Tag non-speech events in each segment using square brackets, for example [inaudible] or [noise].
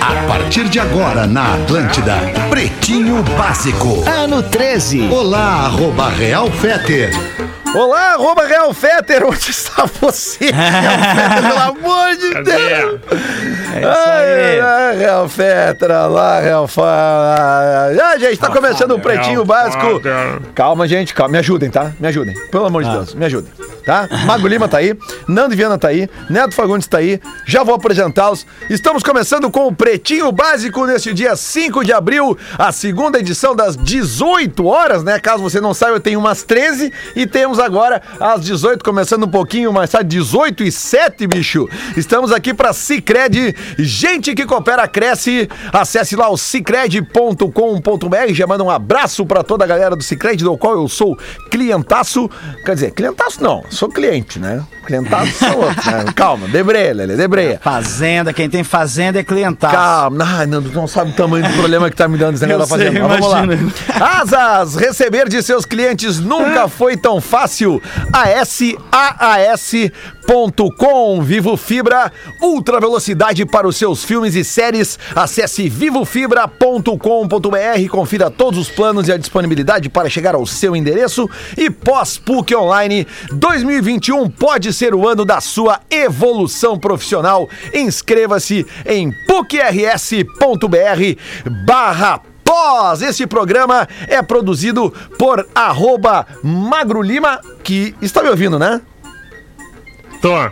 A partir de agora na Atlântida, Pretinho Básico. Ano 13. Olá, arroba Real Feter. Olá, arroba Real Fetter, [laughs] onde está você? [laughs] Real Fetter, pelo amor de Deus! É isso aí. Ai, ai, Real Fetter, olá, Real Fetter. Ah, gente, tá começando o Pretinho Básico. Calma, gente, calma, me ajudem, tá? Me ajudem, pelo amor de Deus, me ajudem, tá? Mago Lima tá aí, Nando Viana tá aí, Neto Fagundes tá aí, já vou apresentá-los. Estamos começando com o Pretinho Básico neste dia 5 de abril, a segunda edição das 18 horas, né? Caso você não saiba, eu tenho umas 13 e temos agora às 18, começando um pouquinho mais tarde, 18 e 7, bicho. Estamos aqui para Cicred, gente que coopera, cresce. Acesse lá o cicred.com.br, já manda um abraço para toda a galera do Cicred, do qual eu sou clientaço. Quer dizer, clientaço não, sou cliente, né? Clientaço sou outro, né? [laughs] Calma, debreia, Lele, debreia. Fazenda, quem tem fazenda é cliental. Calma, tu não sabe o tamanho do problema que tá me dando esse [laughs] negócio da fazenda. Mas vamos lá. Asas, receber de seus clientes nunca [laughs] foi tão fácil. ASAAS.com Vivo Fibra, ultra velocidade para os seus filmes e séries. Acesse vivofibra.com.br, confira todos os planos e a disponibilidade para chegar ao seu endereço. E pós-PUC Online 2021 pode ser o ano da sua evolução profissional. Inscreva-se em pucrs.br barra Pós. Esse programa é produzido por arroba Magro Lima, que está me ouvindo, né? Tô.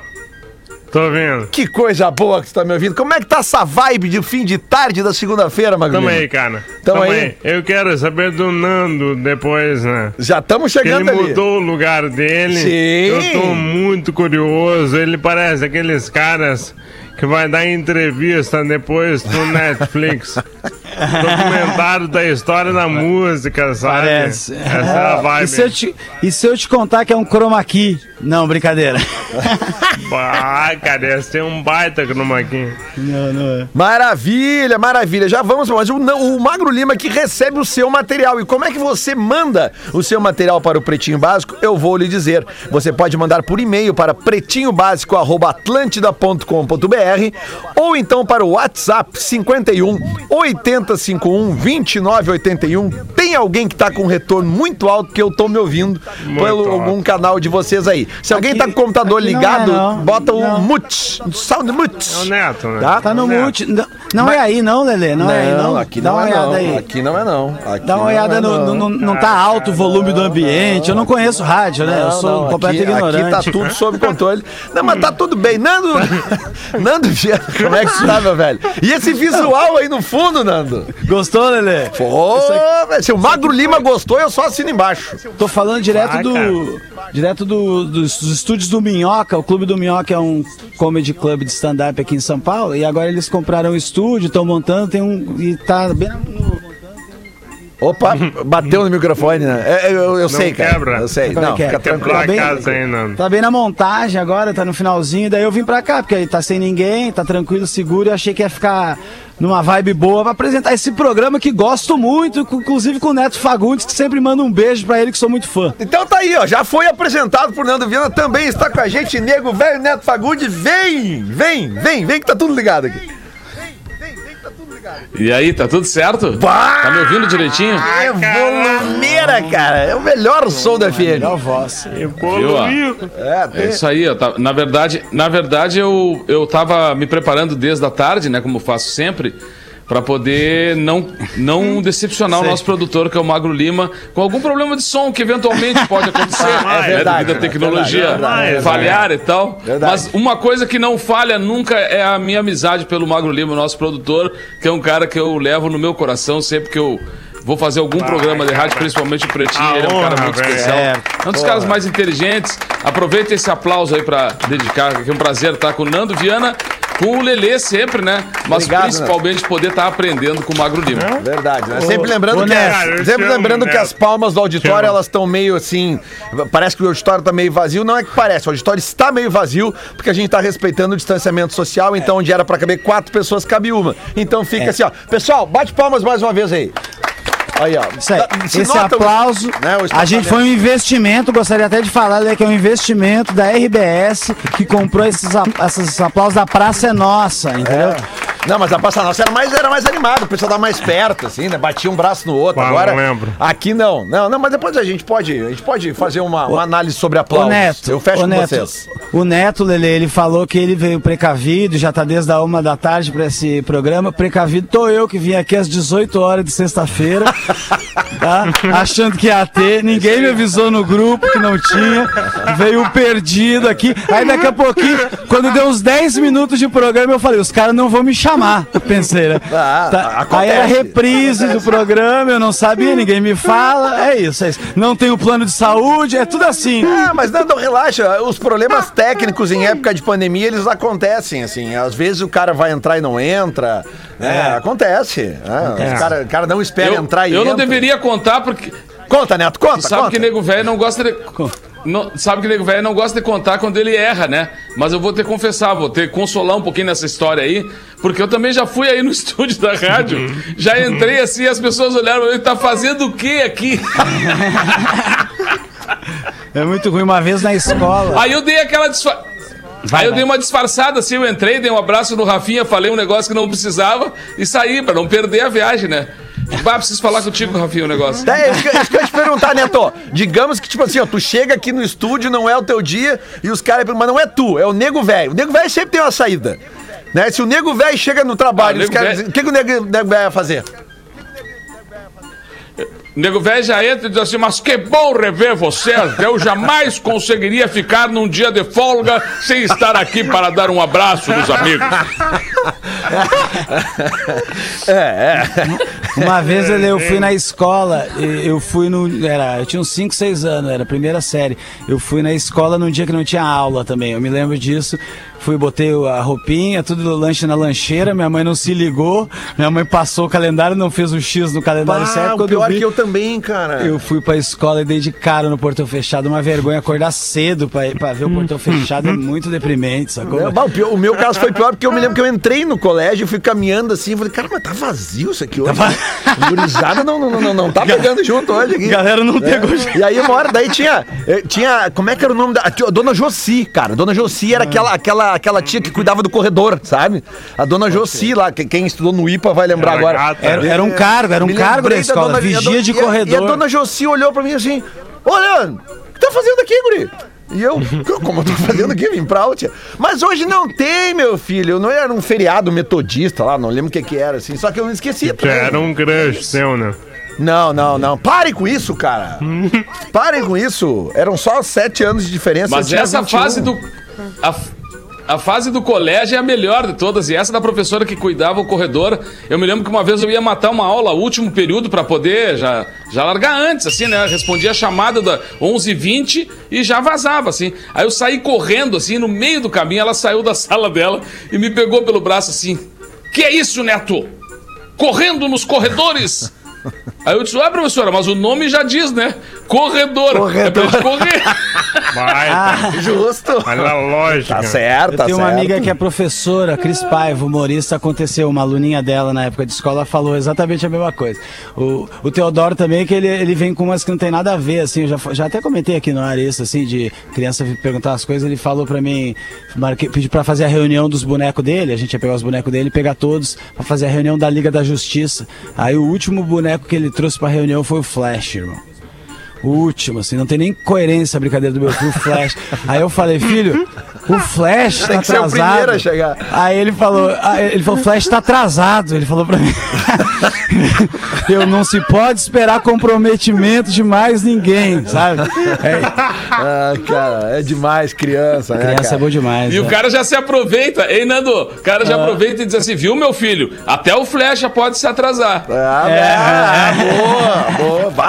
Tô vendo. Que coisa boa que você está me ouvindo. Como é que tá essa vibe de fim de tarde da segunda-feira, Magro Tamo aí, cara. Tamo aí. Eu quero saber do Nando depois, né? Já estamos Que ele chegando ali. mudou o lugar dele. Sim. Eu tô muito curioso. Ele parece aqueles caras que vai dar entrevista depois no [laughs] Netflix. Documentário da história da música, sabe? Parece. Essa é a vibe. E se, eu te, e se eu te contar que é um chroma key? Não, brincadeira. [laughs] Ah, cara, esse tem um baita chroma aqui. não, não é. Maravilha, maravilha. Já vamos, mas o, não, o Magro Lima que recebe o seu material. E como é que você manda o seu material para o Pretinho Básico? Eu vou lhe dizer. Você pode mandar por e-mail para pretinhobásico@atlantida.com.br ou então para o WhatsApp 51 8051 2981. Tem alguém que está com um retorno muito alto que eu tô me ouvindo Muito pelo alto. algum canal de vocês aí. Se alguém Aqui- tá com o computador não ligado, é, não. bota o Não. mute, sound mute. É o Neto, né? Tá? Tá no Neto. mute. Não, não é aí, não, Lelê? Não, é aí, não. aqui Dá não uma é olhada não. aí. Aqui não é não. Aqui Dá uma não olhada é no, não. no- no- Não tá alto o volume do ambiente. Eu não conheço rádio, né? Eu Não, sou não, um completo aqui, ignorante. Aqui tá tudo sob controle. Não, mas tá tudo bem. Nando, [laughs] Nando como é que você tá, meu velho? E esse visual aí no fundo, Nando? Gostou, Lelê? Pô, velho, se o Magro Lima gostou, eu só assino embaixo. Tô falando direto do. Direto do- dos, estúdios do Minhoca. O Clube do Minhoca é um comedy club de stand-up aqui em São Paulo. E agora eles compraram um estúdio, estão montando, tem um. E tá bem Opa, bateu no microfone, né? É, eu, eu Não sei, cara. quebra. Eu sei. É Não, que é? fica tranquilo. A bem- casa aí, Nando. Tá bem na montagem agora, tá no finalzinho. Daí eu vim pra cá, porque aí tá sem ninguém, tá tranquilo, seguro. E achei que ia ficar numa vibe boa pra apresentar esse programa que gosto muito, inclusive com o Neto Fagundes, que sempre manda um beijo pra ele, que sou muito fã. Então tá aí, ó. Já foi apresentado por Nando Viana, também está com a gente, nego velho Neto Fagundes. Vem, vem, vem, vem que tá tudo ligado aqui. E aí, tá tudo certo? Bah! Tá me ouvindo direitinho? É volumeira, cara. É o melhor som da FM. Melhor voz. É, É isso aí, eu tava- na verdade, na verdade eu, eu tava me preparando desde a tarde, né, como faço sempre, pra poder não, não decepcionar o nosso produtor, que é o Magro Lima, com algum problema de som que eventualmente pode acontecer, [laughs] É né, verdade, devido à é tecnologia verdade, é verdade. falhar e tal. Verdade. Mas uma coisa que não falha nunca é a minha amizade pelo Magro Lima, o nosso produtor, que é um cara que eu levo no meu coração sempre que eu vou fazer algum programa de rádio, principalmente o Pretinho, A ele é um cara muito velho. especial. É, É um dos caras mais inteligentes. Aproveita esse aplauso aí pra dedicar, que é um prazer estar com o Nando Viana, com o Lelê sempre, né? Mas Obrigado, principalmente poder estar aprendendo com o Magro Lima. Verdade, né? Sempre lembrando, ô, que, eu sempre lembrando que as palmas do auditório, elas estão meio assim. Parece que o auditório tá meio vazio. Não é que parece, o auditório está meio vazio, porque a gente tá respeitando o distanciamento social. Então, onde era pra caber quatro pessoas, cabe uma. Então fica assim, ó. Pessoal, bate palmas mais uma vez aí. Aí, ó. Isso aí. Se Esse nota aplauso, né, a gente foi um investimento, gostaria até de falar né, que é um investimento da RBS que comprou esses, a- esses aplausos da Praça é Nossa, entendeu? Não, mas a Praça Nossa era mais, era mais animado, o pessoal tava mais perto, assim, né? Batia um braço no outro. Ah, Agora, não lembro. aqui não. Não, não, mas depois a gente pode, a gente pode fazer uma, uma análise sobre O aplausos. Neto, Eu fecho o com Neto, vocês. O Neto, Lele, ele falou que ele veio precavido, já tá desde a uma da tarde pra esse programa. Precavido tô eu que vim aqui às 18 horas de sexta-feira, [laughs] tá? Achando que ia ter, ninguém me avisou no grupo que não tinha. Veio perdido aqui. Aí daqui a pouquinho, quando deu uns 10 minutos de programa, eu falei, os caras não vão me chamar. [laughs] Eu pensei, né? Ah, Tá, acontece. Aí era reprise do programa, eu não sabia, ninguém me fala. É isso, é isso. Não tem o plano de saúde, é tudo assim. Ah, mas não, não, relaxa. Os problemas técnicos em época de pandemia, eles acontecem, assim. Às vezes o cara vai entrar e não entra. né? Acontece. né? O, cara, o cara não espera Eu, entrar e eu não entra. deveria contar porque Conta, Neto, conta, sabe conta. que nego velho não gosta de não- sabe que nego velho não gosta de contar quando ele erra, né? Mas eu vou ter que confessar, vou ter que consolar um pouquinho nessa história aí, porque eu também já fui aí no [laughs] estúdio da rádio, já entrei assim, as pessoas olharam, ele tá fazendo o quê aqui? [laughs] É muito ruim. Uma vez na escola. Aí eu dei aquela disfa... Vai, Aí eu vai. dei uma disfarçada assim, eu entrei, dei um abraço no Rafinha, falei um negócio que não precisava e saí, pra não perder a viagem, né? Bah, preciso falar contigo, Rafinha, um negócio. É isso que, isso que eu ia te perguntar, Neto. Digamos que, tipo assim, ó, tu chega aqui no estúdio, não é o teu dia, e os caras mas não é tu, é o nego velho. O nego velho sempre tem uma saída. Né? Se o nego velho chega no trabalho, Ah, o velho- o que, que o nego, nego velho vai fazer? O nego velho já entra e diz assim, mas que bom rever vocês. Eu jamais conseguiria ficar num dia de folga sem estar aqui para dar um abraço nos amigos. Uma vez ele- eu fui na escola, e eu fui no. Era, eu tinha uns 5, 6 anos, era a primeira série. Eu fui na escola num dia que não tinha aula também. Eu me lembro disso. Fui, botei a roupinha, tudo do lanche na lancheira. Minha mãe não se ligou. Minha mãe passou o calendário, não fez o X no calendário certo. o pior eu vi, que eu também, cara. Eu fui pra escola e dei de cara no portão fechado. Uma vergonha acordar cedo pra, pra ver o portão fechado. É muito deprimente, sacou? É, bah, o, pior- o meu caso foi pior porque eu me lembro que eu entrei no colégio, fui caminhando assim, falei, cara, mas tá vazio isso aqui hoje. Tá Gurizada não, não, não, não, tá [laughs] pegando junto hoje aqui. Galera não pegou É. E aí uma hora, daí tinha, eh, tinha, como é que era o nome da, Dona Josi, cara, Dona Josi era aquela, aquela, aquela tia que cuidava do corredor, sabe? A Dona Josi lá, que- quem estudou no IPA vai lembrar Era agora. gata. Era, era um cargo, era um Me cargo da escola, dona- vigia e a dona- de e a- corredor. E a Dona Josi olhou pra mim assim, olha, o que tá fazendo aqui, guri? E eu, como eu tô fazendo aqui, vim pra Altia. Mas hoje não tem, meu filho. Não era um feriado metodista lá, não lembro o que que era, assim. Só que eu não esqueci. Também. era um crush seu, né? Não, não, não. Parem com isso, cara. [laughs] Parem com isso. Eram só sete anos de diferença. eu Mas essa 21. fase do. A, a fase do colégio é a melhor de todas. E essa da professora que cuidava o corredor. Eu me lembro que uma vez eu ia matar uma aula, último período, pra poder já, já largar antes, assim, né? Respondia a chamada da 11h20 e já vazava, assim. Aí eu saí correndo, assim, no meio do caminho. Ela saiu da [laughs] sala dela e me pegou pelo braço assim: Que é isso, Neto? Correndo nos corredores? Aí eu disse, ué, professora, mas o nome já diz, né? Corredor. É pra gente correr. [laughs] Vai, Ah. Justo. olha a lógica. Tá certo, Eu tá tenho certo. uma amiga que é professora, Cris Paiva, humorista, aconteceu, uma aluninha dela na época de escola falou exatamente a mesma coisa. O, o Teodoro também, que ele, ele vem com umas que não tem nada a ver, assim, eu já, já até comentei aqui no ar isso, assim, de criança perguntar as coisas, ele falou pra mim, marquei, pediu pra fazer a reunião dos bonecos dele, a gente ia pegar os bonecos dele, pegar todos, pra fazer a reunião da Liga da Justiça. Aí o último boneco que ele trouxe pra reunião foi o Flash, irmão. O último, assim, não tem nem coerência a brincadeira do meu filho, Flash. Aí eu falei, filho, o Flash tá que ser o atrasado. primeiro a chegar. Aí ele falou, aí ele falou, o Flash tá atrasado. Ele falou pra mim. [laughs] eu não se pode esperar comprometimento de mais ninguém, sabe? É, Ah, cara, é demais criança, né, criança é cara? boa demais. E o né? cara já se aproveita, hein, Nando? O cara já aproveita e diz assim, viu, meu filho? Até o flecha pode se atrasar. Ah, É. ah, boa,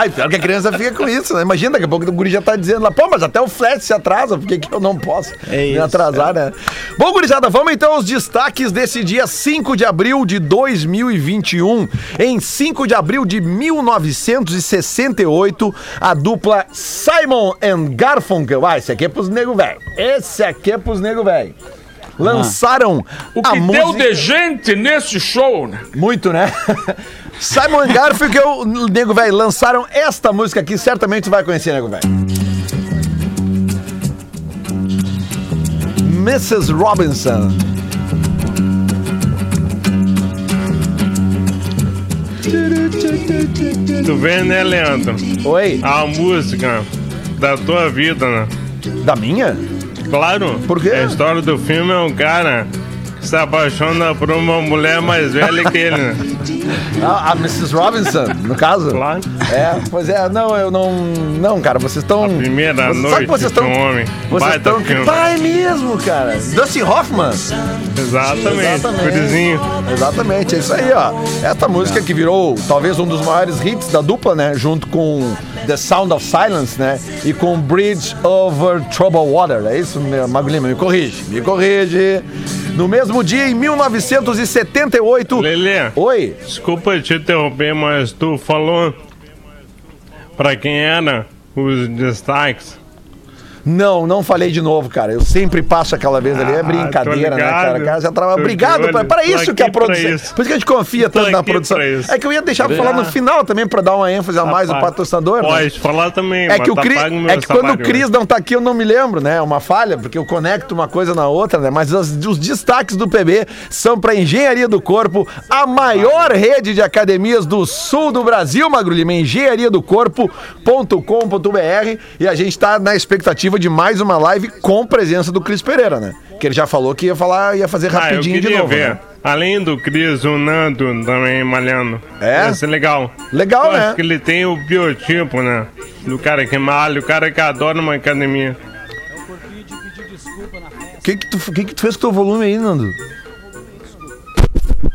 Vai, pior que a criança fica com isso, né? Imagina, daqui a pouco o guri já tá dizendo lá, pô, mas até o flash se atrasa, por que, que eu não posso É me isso, atrasar, né? Bom, gurizada, vamos então aos destaques desse dia 5 de abril de 2021. Em 5 de abril de 1968, a dupla Simon and Garfunkel, ah, esse aqui é pros nego velho, esse aqui é pros nego velho. Lançaram O a que música... deu de gente nesse show, né? Muito, né? [laughs] Simon Garfunkel, nego velho, lançaram esta música aqui, certamente tu vai conhecer, nego velho. Mrs. Robinson. Tu vê, né, Leandro? Oi, A música da tua vida, né? da minha? Claro. Por quê? A história do filme é um cara se apaixona por uma mulher mais velha que ele, né? [laughs] A, a Mrs. Robinson, no caso? Claro. É, pois é, não, eu não. Não, cara, vocês estão. Primeira Vocês- noite sabe que vocês estão. um homem. Vocês estão. filme. Pai mesmo, cara. Dustin Hoffman. Exatamente. Gurizinho. Exatamente, é isso aí, ó. Essa música que virou talvez um dos maiores hits da dupla, né? Junto com The Sound of Silence, né? E com Bridge Over Troubled Water. É isso, meu Mago Lima? Me corrige, me corrige. No mesmo dia, em 1978. Lelê. Oi. Desculpa te interromper, mas tu falou pra quem era os destaques. Não, não falei de novo, cara. Eu sempre passo aquela vez ali. É Ah, brincadeira, tô né, ligado. cara? cara já trava... Obrigado, pra- para isso que a pra produção. Por isso que a gente confia Tô tanto na produção. pra. É que eu ia deixar pra falar no final também, pra dar uma ênfase a mais do Rapaz, patrocinador. né? Pode falar também, É mas que, o tá o meu é que quando o Cris né? não tá aqui, eu não me lembro, né? É uma falha, porque eu conecto uma coisa na outra, né? Mas as- os destaques do PB são para Engenharia do Corpo, a maior rede de academias do sul do Brasil, Magro Lima, engenhariadocorpo.com.br. E a gente tá na expectativa de mais uma live com presença do Cris Pereira, né? Que ele já falou que ia falar, ia fazer Ah, eu rapidinho queria de novo. ver. né? Além do Cris, o Nando também malhando. É? Ia ser legal. Legal, eu né? Acho que ele tem o biotipo, né? Do cara que malha, o cara que adora uma academia. O que que, tu, que que tu fez com o teu volume aí, Nando?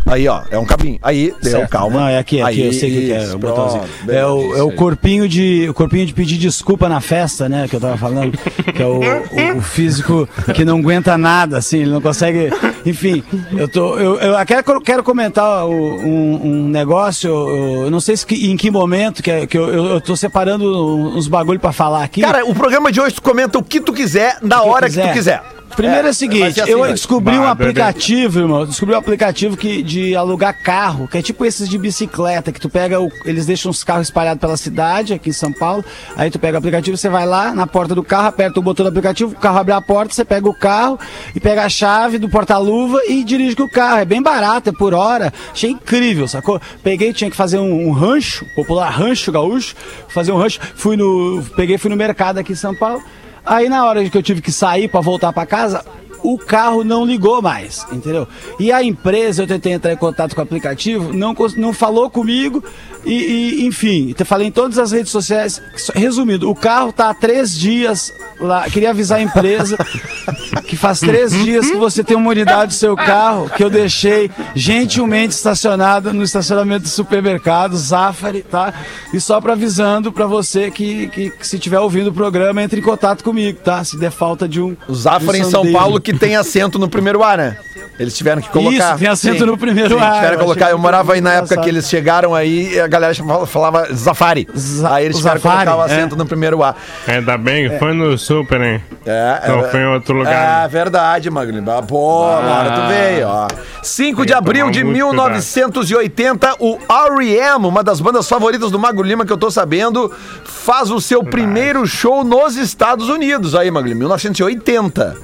Aí, ó, é um cabinho. Aí, deu, Certo. calma. Não, é aqui, aqui, Aí, eu sei o que que é isso, pronto, É o, é o corpinho de, o corpinho de pedir desculpa na festa, né? Que eu tava falando. Que é o, o- o físico que não aguenta nada, assim, ele não consegue. Enfim, eu tô. Eu, eu quero, quero comentar o- um, um negócio, eu, não sei se em que momento, que, é- que eu, eu, eu tô separando uns bagulho pra falar aqui. Cara, o programa de hoje tu comenta o que tu quiser, na que hora que tu quiser. Primeiro é, o vai seguinte, assim, eu vai. descobri um Bah, aplicativo, irmão. Descobri um aplicativo que, de alugar carro, que é tipo esses de bicicleta, que tu pega, o- eles deixam os carros espalhados pela cidade, aqui em São Paulo. Aí tu pega o aplicativo, você vai lá na porta do carro, aperta o botão do aplicativo, o carro abre a porta, você pega o carro e pega a chave do porta-luva e dirige com o carro. É bem barato, é por hora. Achei incrível, sacou? Peguei, tinha que fazer um, um rancho, popular rancho gaúcho, fazer um rancho. Fui no, peguei, fui no mercado aqui em São Paulo. Aí na hora que eu tive que sair pra voltar pra casa, o carro não ligou mais, entendeu? E a empresa, eu tentei entrar em contato com o aplicativo, não, não falou comigo e, e, enfim, eu falei em todas as redes sociais. Resumindo, o carro tá há três dias lá. Queria avisar a empresa [laughs] que faz três dias que você tem uma unidade do seu carro que eu deixei gentilmente estacionada no estacionamento do supermercado Zafari, tá? E só para avisando para você que, que, que se estiver ouvindo o programa, entre em contato comigo, tá? Se der falta de um. O Zafra de um em São. Paulo que tem assento no primeiro ar, né? Eles tiveram que colocar. Isso, tem assento no primeiro ar, Tiveram eu que colocar. Eu morava aí na muito época que engraçado. eles chegaram aí e a galera chamava- falava Zafari. Za- aí eles o tiveram que colocar o é. assento no primeiro ar. Ainda bem que foi no super, hein? É, Não é, foi em outro lugar. É verdade, Magno. Ah, Pô, agora tu veio, ó. 5 de abril de muito 1980, o R.E.M., uma das bandas favoritas do Magro Lima que eu tô sabendo, faz o seu primeiro show nos Estados Unidos. Aí, Magro Lima, 1980.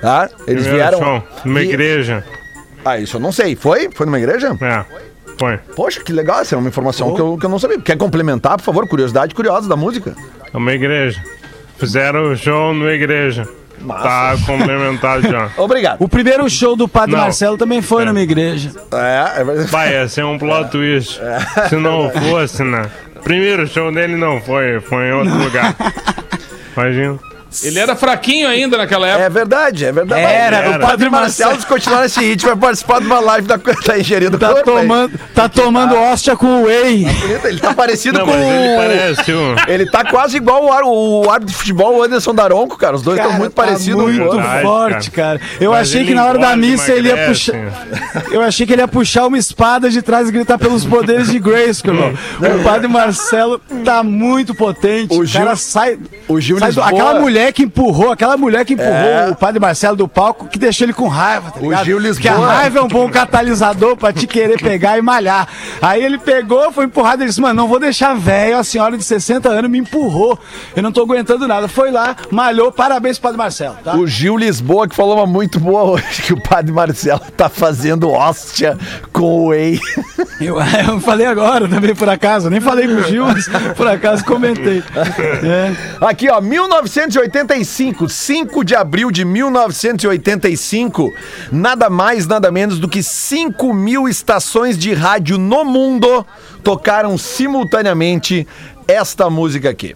Tá? Eles Primeiro vieram. show, numa e- igreja. Ah, isso eu não sei. Foi? Foi numa igreja? É, foi. Poxa, que legal. Essa é uma informação que, eu, que eu não sabia. Quer complementar, por favor? Curiosidade curiosa da música. É uma igreja. Fizeram o show numa igreja. Tá complementado já. [laughs] Obrigado. O primeiro show do Padre Não. Marcelo também foi É. numa igreja. É, é. Vai, ia ser um plot twist. Se não fosse, né? Primeiro show dele não foi, foi em outro lugar. [laughs] Imagina. Ele era fraquinho ainda naquela época. É verdade, é verdade. Era, o era. Padre Marcelo, se continuar nesse hit, vai participar de uma live da, da engenharia do Tá corpo. aí. tomando, tá tomando hóstia com whey. Bonito, Ele tá parecido Não, com ele o- parece um. Ele tá quase igual o, ar- o árbitro de futebol, o Anderson Daronco, cara. Os dois estão muito tá parecidos. o Muito forte, cara. Eu Mas achei que na hora da missa ele ia puxar. [laughs] Eu achei que ele ia puxar uma espada de trás e gritar pelos poderes de Grace, irmão. O padre Marcelo tá muito potente. O O Gil- cara sai. o Gil sai do- Aquela mulher mulher que empurrou, aquela mulher que empurrou É. o padre Marcelo do palco, que deixou ele com raiva, tá O ligado? Gil Porque a Lisboa. raiva é um bom [laughs] catalisador pra te querer pegar e malhar. Aí ele pegou, foi empurrado, ele disse, mano, não vou deixar velho, a senhora de 60 anos me empurrou. Eu não tô aguentando nada. Foi lá, malhou, parabéns, padre Marcelo, tá? O Gil Lisboa que falou uma muito boa hoje, que o padre Marcelo tá fazendo hóstia com o whey. [laughs] Eu, eu falei agora também, por acaso, nem falei com o Gil, mas por acaso comentei. [laughs] É. Aqui, ó, 1985, 5 de abril de 1985, nada mais, nada menos do que 5 mil estações de rádio no mundo tocaram simultaneamente esta música aqui.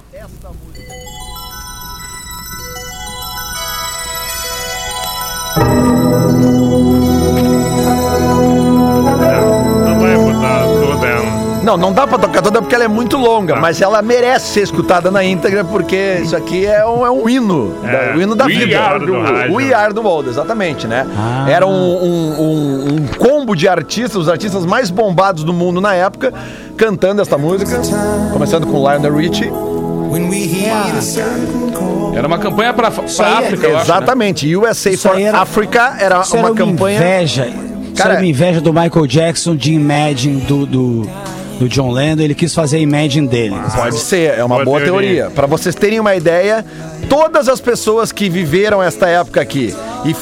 Não, não dá pra tocar toda porque ela é muito longa, mas ela merece ser escutada na íntegra porque isso aqui é um, é um hino, da- É. o hino da We vida. are do rádio. We are do world, exatamente, né? Era um, um- um- um combo de artistas, os artistas mais bombados do mundo na época, cantando esta música, começando com Lionel Richie. Era uma campanha pra, pra aí é- África, eu acho. né? Exatamente, USA Isso for era- Africa era Isso uma era campanha... inveja. Isso Cara- era uma inveja do Michael Jackson de Imagine do, do, do John Lennon. Ele quis fazer a Imagine dele. Pode ser, é uma boa, Boa teoria. teoria. Pra vocês terem uma ideia, todas as pessoas que viveram esta época aqui e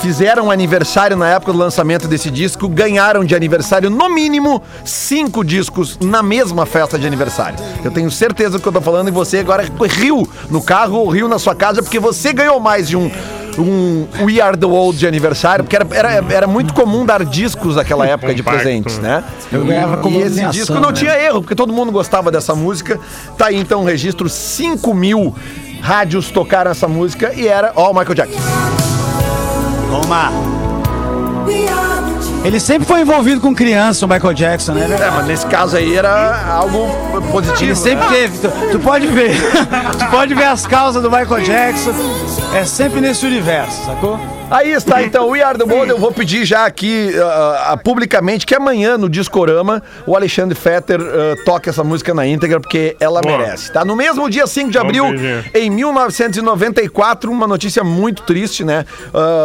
fizeram aniversário na época do lançamento desse disco ganharam de aniversário no mínimo cinco discos na mesma festa de aniversário. Eu tenho certeza do que eu tô falando e você agora riu no carro ou riu na sua casa porque você ganhou mais de um um We Are The World de aniversário, porque era, era, era muito comum dar discos naquela época de presentes, né? Eu ganhava como E esse disco não né? tinha erro, porque todo mundo gostava dessa música. Tá aí então o registro: 5 mil rádios tocaram essa música e era. Ó, o Michael Jackson. Toma! Ele sempre foi envolvido com criança, o Michael Jackson, né? É, mas nesse caso aí era algo positivo. Ele sempre né? teve. Tu, tu pode ver. [laughs] tu pode ver as causas do Michael Jackson. É sempre nesse universo, sacou? Aí está, então, Are The World. Eu vou pedir já aqui ah, publicamente que amanhã no Discorama o Alexandre Fetter ah, toque essa música na íntegra, porque ela Boa. merece, tá? No mesmo dia 5 de abril, em 1994, uma notícia muito triste, né?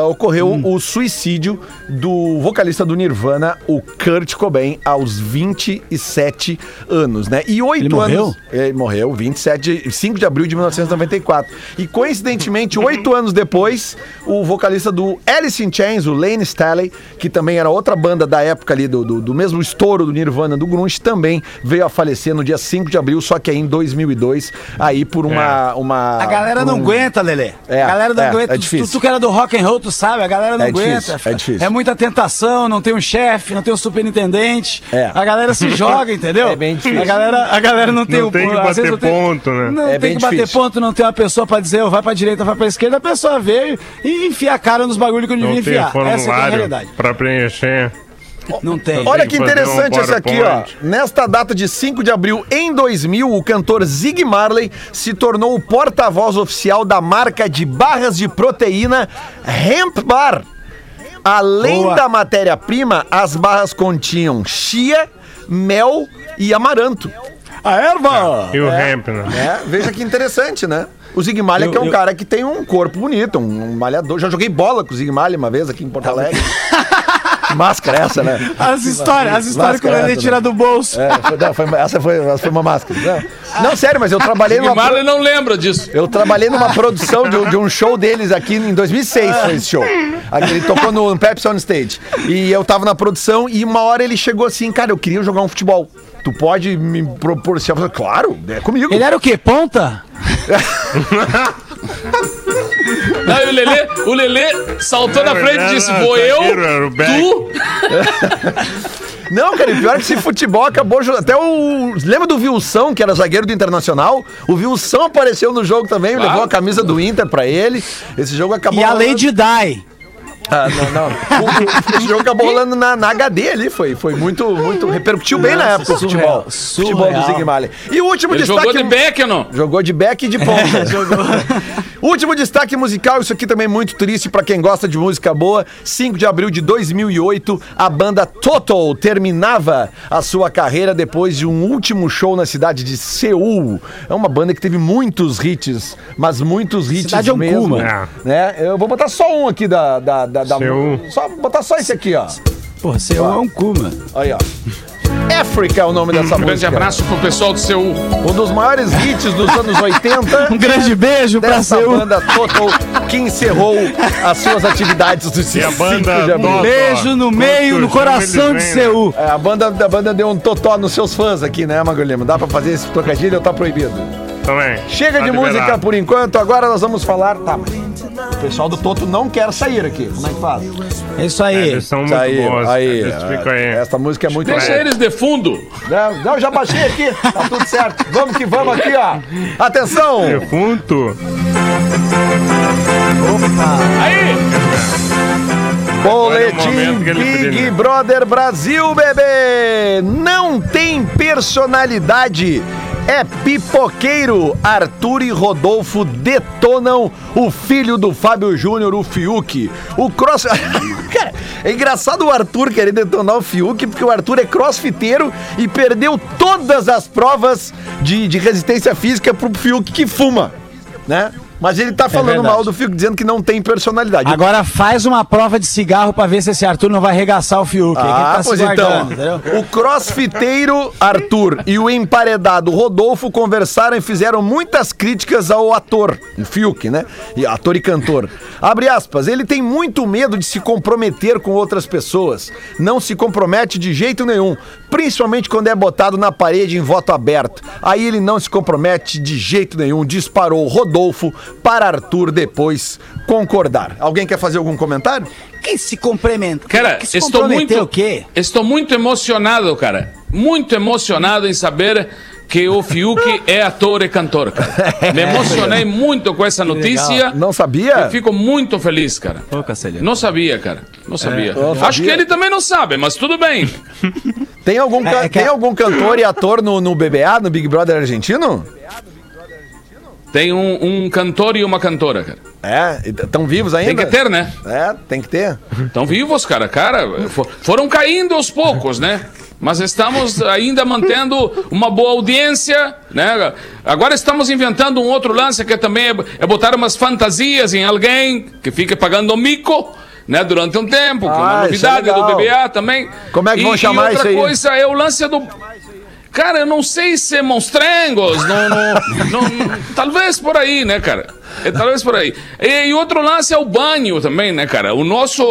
Ocorreu Hum. o suicídio do vocalista do Nirvana, o Kurt Cobain, aos 27 anos, né? E oito Ele morreu? anos. Ele morreu 27, 5 de abril de 1994. E coincidentemente, oito [laughs] anos depois, o vocalista do Alice in Chains, o Lane Staley, que também era outra banda da época ali, do, do, do mesmo estouro do Nirvana, do Grunge, também veio a falecer no dia 5 de abril, só que aí em 2002, aí por uma... uma A galera por não um- aguenta, Lelê. É, a galera não é, aguenta. é Tu- difícil. Tu, tu que era do rock and roll, tu sabe, a galera não É aguenta. difícil, é difícil. É muita tentação, não tem um chefe, não tem um superintendente. É. A galera se joga, [laughs] entendeu? É bem difícil. A galera, a galera não tem Não o tem que bater vezes não tem- ponto, né? Não É tem bem que bater difícil. ponto, não tem uma pessoa pra dizer, ó, vai pra direita, vai pra esquerda, a pessoa veio e enfia a cara nos bagulhos que eu não devia enfiar. Essa é, é a realidade. pra preencher. Não tem. Olha Tem que interessante um essa aqui, ó. Nesta data de 5 de abril, em 2000, o cantor Zig Marley se tornou o porta-voz oficial da marca de barras de proteína Hemp Bar. Além Boa. da matéria-prima, as barras continham chia, mel e amaranto. A erva! E o hemp, né? É, veja que interessante, né? O Zig Marley Eu- que é um eu- cara que tem um corpo bonito, um, um malhador. Já joguei bola com o Zig Marley uma vez aqui em Porto Alegre. Que máscara é essa, né? As histórias, as histórias que o Lelê essa, tira né? do bolso. É, foi, não, foi- essa, foi, essa foi uma máscara. Não, Não, sério, mas eu trabalhei numa. Marley não lembra disso. Eu trabalhei numa produção de, um- de um show deles aqui em 2006, foi esse show. Aqui, Ele tocou no Pepsi on Stage. E eu tava na produção e uma hora ele chegou assim, cara, eu queria jogar um futebol. Tu pode me proporcionar? Claro, é comigo. Ele era o quê? Ponta? [laughs] Aí o Lelê, o Lelê saltou na frente e disse: Vou eu, tu. [laughs] Não, cara, e pior que esse futebol acabou. Até o. Lembra do Wilson, que era zagueiro do Internacional? O Wilson apareceu no jogo também, Claro. levou a camisa do Inter pra ele. Esse jogo acabou. E a Lady Di. Ah, não, não. O, o- esse jogo acabou rolando na, na HD ali, foi, foi muito, muito. Repercutiu bem na Nossa, época o futebol. surreal, Futebol do surreal. Zig Marley. E o último Ele destaque. jogou de back ou não? Jogou de back e de [laughs] ponta. [laughs] Último destaque musical, isso aqui também é muito triste pra quem gosta de música boa. 5 de abril de 2008, a banda Total terminava a sua carreira depois de um último show na cidade de Seul. É uma banda que teve muitos hits, mas muitos hits Cidade é um mesmo. cu, mano. Né? Eu vou botar só um aqui da da, da, da- Seul. só botar só esse aqui, ó. Pô, você é um cu, mano. Aí, ó. África é o nome dessa Um grande música. abraço pro pessoal do seu. Um dos maiores hits dos anos 80. [laughs] Um grande beijo pra dessa seu. banda Total que encerrou as suas atividades do E a 5 banda de abril. Beijo no meio, no coração de vêm, Seul. É, a banda, a banda deu um totó nos seus fãs aqui, né, Magulhema? Dá pra fazer esse trocadilho ou tá proibido? Também. Chega Tá de liberado. música por enquanto, agora nós vamos falar. Tá, mas o pessoal do Toto não quer sair aqui. Como é que faz? É isso aí. Eles são muito aí, bons. aí. Aí. Essa música é muito Deixa legal. eles de fundo. Não, não, já baixei aqui, tá tudo certo. Vamos que vamos aqui, ó. Atenção! Defunto. Aí! Boletim é Big. Brother Brasil, bebê! Não tem personalidade. É pipoqueiro. Arthur e Rodolfo detonam o filho do Fábio Júnior, o Fiuk. O cross. [laughs] Cara, é engraçado o Arthur querer detonar o Fiuk, porque o Arthur é crossfiteiro e perdeu todas as provas de, de resistência física pro Fiuk que fuma, né? Mas ele tá falando verdade. mal do Fiuk, dizendo que não tem personalidade. Agora faz uma prova de cigarro pra ver se esse Arthur não vai arregaçar o Fiuk. Ah, tá pois então. entendeu? O crossfiteiro Arthur e o emparedado Rodolfo conversaram e fizeram muitas críticas ao ator, o Fiuk, né? E ator e cantor. Abre aspas, ele tem muito medo de se comprometer com outras pessoas. Não se compromete de jeito nenhum, principalmente quando é botado na parede em voto aberto. Aí ele não se compromete de jeito nenhum, disparou Rodolfo para Arthur depois concordar. Alguém quer fazer algum comentário? Que se complementa. Cara, que se estou muito, o quê? estou muito emocionado, cara. Muito emocionado em saber que o Fiuk é ator e cantor, cara. [laughs] Me emocionei muito com essa notícia. Não sabia? Eu fico muito feliz, cara. Não sabia, cara. Não sabia. não Acho sabia. que ele também não sabe, mas tudo bem. Tem algum, É, é que tem algum cantor e ator no, no BBA, no Big Brother argentino? Tem um, um cantor e uma cantora, cara. É, estão vivos ainda? Tem que ter, né? É, tem que ter. Estão vivos, cara. Cara, fo- foram caindo aos poucos, né? Mas estamos ainda mantendo uma boa audiência, né? Agora estamos inventando um outro lance que também é, é botar umas fantasias em alguém que fica pagando mico, né? Durante um tempo, que é uma Ah, é novidade do legal. BBA também. Como é que E- vão chamar e outra isso aí? coisa é o lance do Cara, eu não sei se é monstrengos, não, não, não- talvez por aí, né, cara? É, talvez por aí. E, e outro lance é o banho também, né, cara? O nosso,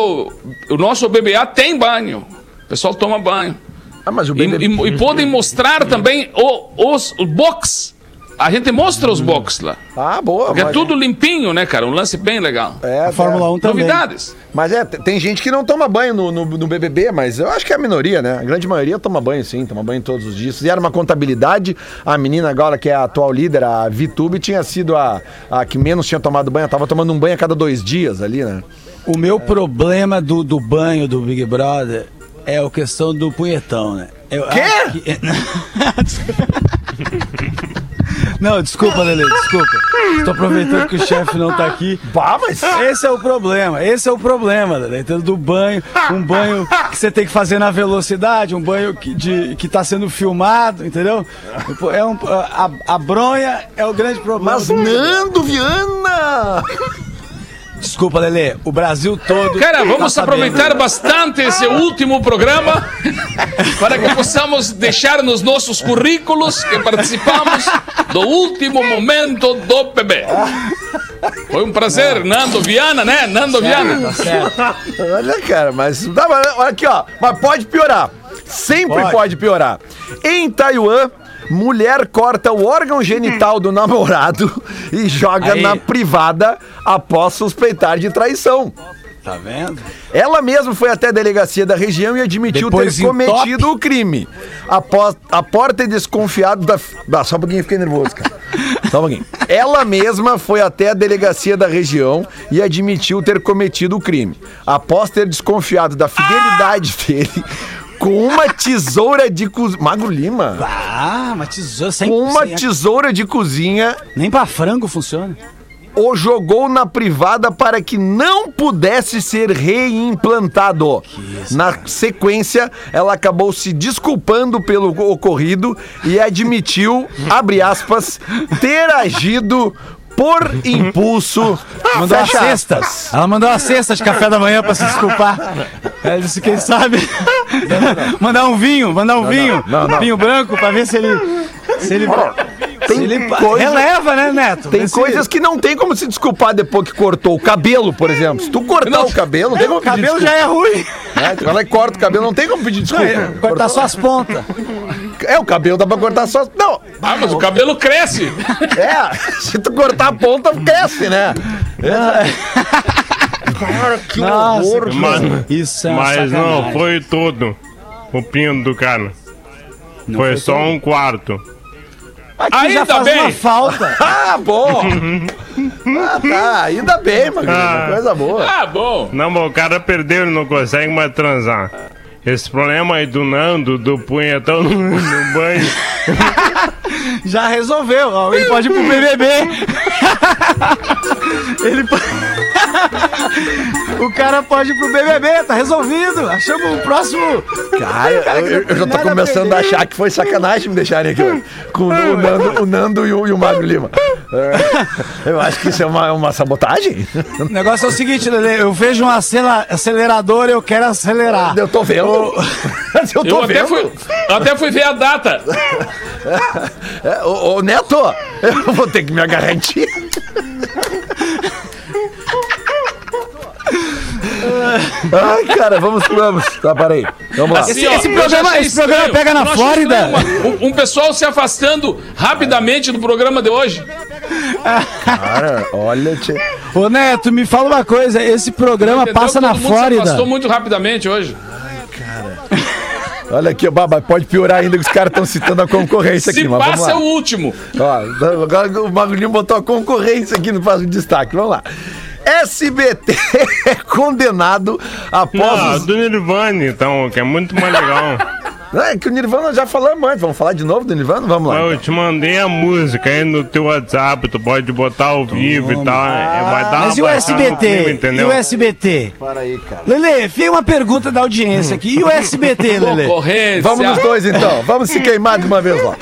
o nosso BBA tem banho. O pessoal toma banho. Ah, mas o E, BBB... e- e podem mostrar também o, os o box. A gente mostra os box lá. Ah, boa. Porque é tudo limpinho, né, cara? Um lance bem legal. É, A Fórmula é. 1 também. Novidades. Mas é, tem gente que não toma banho no, no, no BBB, mas eu acho que é a minoria, né? A grande maioria toma banho, sim, toma banho todos os dias. Fizeram uma contabilidade, a menina agora, que é a atual líder, a VTube, tinha sido a, a que menos tinha tomado banho. Ela tava tomando um banho a cada dois dias ali, né? O meu problema do, do banho do Big Brother é a questão do punhetão, né? Eu Quê? que- [laughs] Não, desculpa, Lele, desculpa. Estou aproveitando que o chefe não tá aqui. Bah, mas... Esse é o problema, esse é o problema, Lele, entendeu? Do banho, um banho que você tem que fazer na velocidade, um banho que, de, que tá sendo filmado, entendeu? É um, a, a bronha é o grande problema. Mas. Nando Viana! Desculpa, Lele, o Brasil todo. Cara, tá vamos sabendo. aproveitar bastante esse último programa para que possamos deixar nos nossos currículos que participamos do último momento do PB. Foi um prazer, Nando Viana, né? Nando Viana. Tá certo. Olha, cara, mas. Tá, mas olha aqui, ó. Mas pode piorar. Sempre pode. Pode. piorar. Em Taiwan, mulher corta o órgão genital do namorado e joga Aí. na privada após suspeitar de traição. Tá vendo? Ela mesma foi até a delegacia da região e admitiu Depois ter cometido o crime. Após a porta é desconfiado da. Ah, só um pouquinho, fiquei nervoso, cara. [laughs] Só um pouquinho. Ela mesma foi até a delegacia da região e admitiu ter cometido o crime. Após ter desconfiado da fidelidade [laughs] dele, com uma tesoura de cozinha. Magro Lima. Ah, uma tesoura sem... Com uma sem- tesoura de cozinha, Nem pra frango funciona. o jogou na privada para que não pudesse ser reimplantado. Na sequência, ela acabou se desculpando pelo ocorrido e admitiu, abre aspas, ter agido por impulso. Mandou uma fecha cesta. aspas. Ela mandou uma cesta de café da manhã pra se desculpar. Ela disse, quem sabe, [laughs] mandar um vinho, mandar um vinho, não, não. vinho branco pra ver se ele... Se ele, Tem ele coisa- releva, né, Neto? Tem Vê se- coisas que não tem como se desculpar depois que cortou o cabelo, por exemplo. Se tu cortar Não, o cabelo, não tem como O cabelo pedir já é ruim. desculpa. né? Tu vai lá e corta o cabelo, não tem como pedir desculpa. Cortar só as pontas. É, o cabelo dá pra cortar só. Não, Ah, mas o cabelo cresce. é. [laughs] Se tu cortar a ponta, cresce, né? Cara, que Nossa, horror, Mano, Isso é uma mas sacanagem. não foi todo o pino do cara. Não foi, foi só todo? um quarto. Aqui já Ainda faz bem. uma falta. [laughs] Ah, bom! Ah, tá, ainda bem, mano. Ah. Coisa boa. Ah, bom. Não, mas o cara perdeu, ele não consegue mais transar. Esse problema aí do Nando, do punhetão no, no banho. [laughs] Já resolveu. Ó, Ele pode ir pro BBB. Ele po- O cara pode ir pro BBB, tá resolvido. Achamos o próximo. Cara, eu, eu- eu já tô a começando a perder. achar que foi sacanagem me deixarem aqui hoje. Com o [laughs] Nando, o Nando e, o, e o Magro Lima. [laughs] Eu acho que isso é uma, uma sabotagem. O negócio é o seguinte, Lele. Eu vejo um acelerador e eu quero acelerar. Eu tô vendo. Mas [laughs] eu tô Eu até vendo. fui, eu até fui ver a data. É, ô, ô, Neto, eu vou ter que me agarrar Ai, cara, vamos, vamos. Tá, parei. Vamos lá. Assim, Esse- ó, esse programa- esse programa pega na Flórida. estranho Um, um pessoal se afastando rapidamente do programa de hoje. Cara, olha, tchê. Ô Neto, me fala uma coisa. Esse programa Entendeu? passa na Todo se Flórida. afastou muito rapidamente hoje. Olha aqui, Baba, pode piorar ainda que os caras estão citando a concorrência Se aqui, mas vamos passa é o último. Ó, agora o Magrinho botou a concorrência aqui no faz destaque. Vamos lá. SBT [laughs] é condenado após Ah, os... do Nirvana, então, que é muito mais legal. [laughs] É que o Nirvana já falamos antes. Vamos falar de novo do Nirvana? Vamos lá. Eu então. te mandei a música aí no teu WhatsApp, tu pode botar ao vivo e tal. é, vai dar Mas e o SBT? clima, e o SBT? Para aí, cara. Lele, fica uma pergunta da audiência aqui. E o SBT, [laughs] Lele? Concorrência. Vamos nos dois então. Vamos se queimar de uma vez lá.